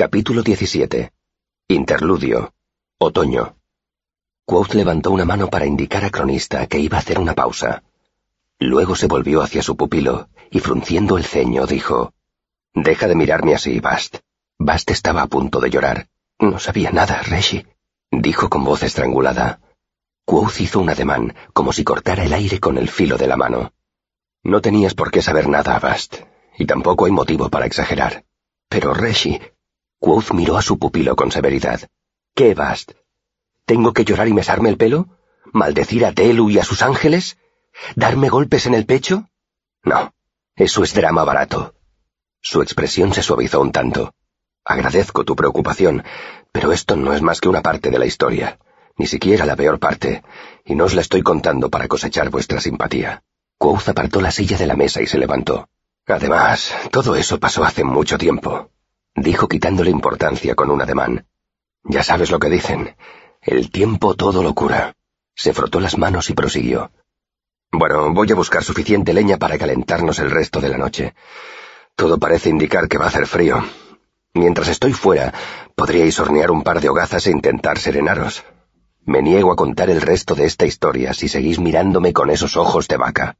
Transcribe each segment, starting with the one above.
Capítulo 17. Interludio. Otoño. Quoth levantó una mano para indicar a Cronista que iba a hacer una pausa. Luego se volvió hacia su pupilo y frunciendo el ceño dijo, Deja de mirarme así, Bast. Bast estaba a punto de llorar. No sabía nada, Reshi, dijo con voz estrangulada. Quoth hizo un ademán, como si cortara el aire con el filo de la mano. No tenías por qué saber nada, Bast, y tampoco hay motivo para exagerar. Pero Reshi... Quoth miró a su pupilo con severidad. ¿Qué, Bast? ¿Tengo que llorar y mesarme el pelo? ¿Maldecir a Telu y a sus ángeles? ¿Darme golpes en el pecho? No, eso es drama barato. Su expresión se suavizó un tanto. Agradezco tu preocupación, pero esto no es más que una parte de la historia, ni siquiera la peor parte, y no os la estoy contando para cosechar vuestra simpatía. Quoth apartó la silla de la mesa y se levantó. Además, todo eso pasó hace mucho tiempo, dijo quitándole importancia con un ademán. Ya sabes lo que dicen. El tiempo todo lo cura. Se frotó las manos y prosiguió. Bueno, voy a buscar suficiente leña para calentarnos el resto de la noche. Todo parece indicar que va a hacer frío. Mientras estoy fuera, podríais hornear un par de hogazas e intentar serenaros. Me niego a contar el resto de esta historia si seguís mirándome con esos ojos de vaca.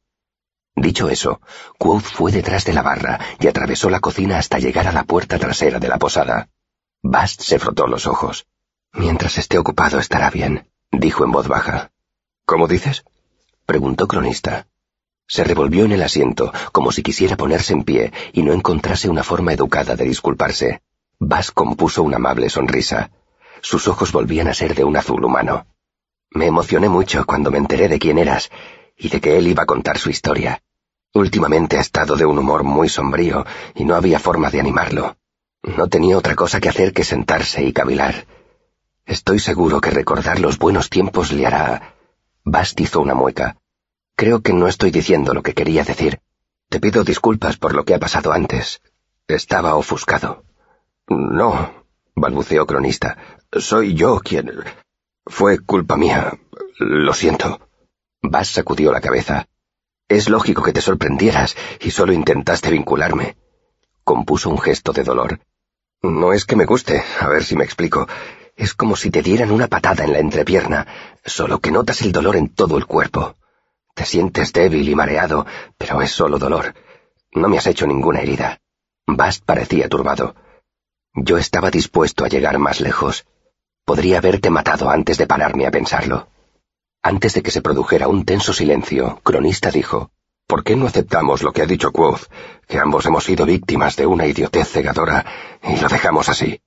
Dicho eso, Quoth fue detrás de la barra y atravesó la cocina hasta llegar a la puerta trasera de la posada. Bast se frotó los ojos. Mientras esté ocupado estará bien, dijo en voz baja. ¿Cómo dices? preguntó Cronista. Se revolvió en el asiento, como si quisiera ponerse en pie y no encontrase una forma educada de disculparse. Bast compuso una amable sonrisa. Sus ojos volvían a ser de un azul humano. Me emocioné mucho cuando me enteré de quién eras y de que él iba a contar su historia. Últimamente ha estado de un humor muy sombrío y no había forma de animarlo. No tenía otra cosa que hacer que sentarse y cavilar. Estoy seguro que recordar los buenos tiempos le hará... Bast hizo una mueca. Creo que no estoy diciendo lo que quería decir. Te pido disculpas por lo que ha pasado antes. Estaba ofuscado. No, balbuceó Cronista. Soy yo quien... Fue culpa mía. Lo siento. Bass sacudió la cabeza. Es lógico que te sorprendieras y solo intentaste vincularme. Compuso un gesto de dolor. No es que me guste, a ver si me explico. Es como si te dieran una patada en la entrepierna, solo que notas el dolor en todo el cuerpo. Te sientes débil y mareado, pero es solo dolor. No me has hecho ninguna herida. Bast parecía turbado. Yo estaba dispuesto a llegar más lejos. Podría haberte matado antes de pararme a pensarlo. Antes de que se produjera un tenso silencio, Cronista dijo, ¿Por qué no aceptamos lo que ha dicho Quoth, que ambos hemos sido víctimas de una idiotez cegadora, y lo dejamos así?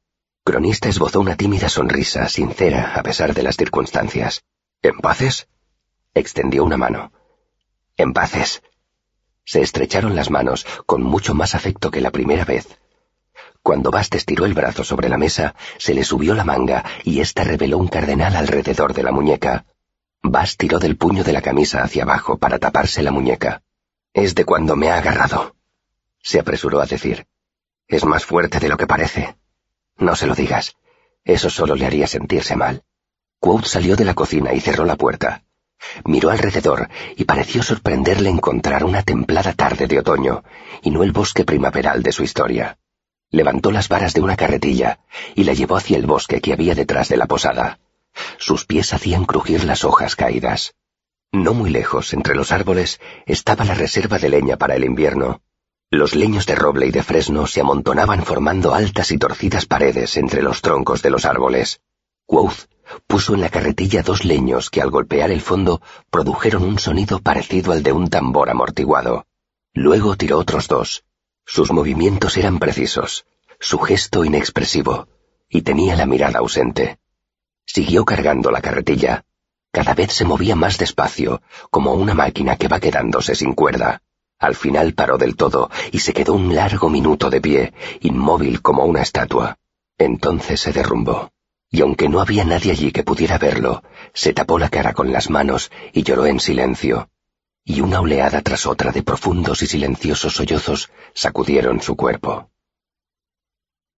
Cronista esbozó una tímida sonrisa, sincera a pesar de las circunstancias. ¿En paces? Extendió una mano. En paces. Se estrecharon las manos con mucho más afecto que la primera vez. Cuando Bast estiró el brazo sobre la mesa, se le subió la manga y ésta reveló un cardenal alrededor de la muñeca. Bast tiró del puño de la camisa hacia abajo para taparse la muñeca. Es de cuando me ha agarrado. Se apresuró a decir. Es más fuerte de lo que parece. No se lo digas. Eso solo le haría sentirse mal. Quote salió de la cocina y cerró la puerta. Miró alrededor y pareció sorprenderle encontrar una templada tarde de otoño y no el bosque primaveral de su historia. Levantó las varas de una carretilla y la llevó hacia el bosque que había detrás de la posada. Sus pies hacían crujir las hojas caídas. No muy lejos, entre los árboles, estaba la reserva de leña para el invierno. Los leños de roble y de fresno se amontonaban formando altas y torcidas paredes entre los troncos de los árboles. Quoth puso en la carretilla dos leños que al golpear el fondo produjeron un sonido parecido al de un tambor amortiguado. Luego tiró otros dos. Sus movimientos eran precisos, su gesto inexpresivo, y tenía la mirada ausente. Siguió cargando la carretilla. Cada vez se movía más despacio, como una máquina que va quedándose sin cuerda. Al final paró del todo y se quedó un largo minuto de pie, inmóvil como una estatua. Entonces se derrumbó. Y aunque no había nadie allí que pudiera verlo, se tapó la cara con las manos y lloró en silencio. Y una oleada tras otra de profundos y silenciosos sollozos sacudieron su cuerpo.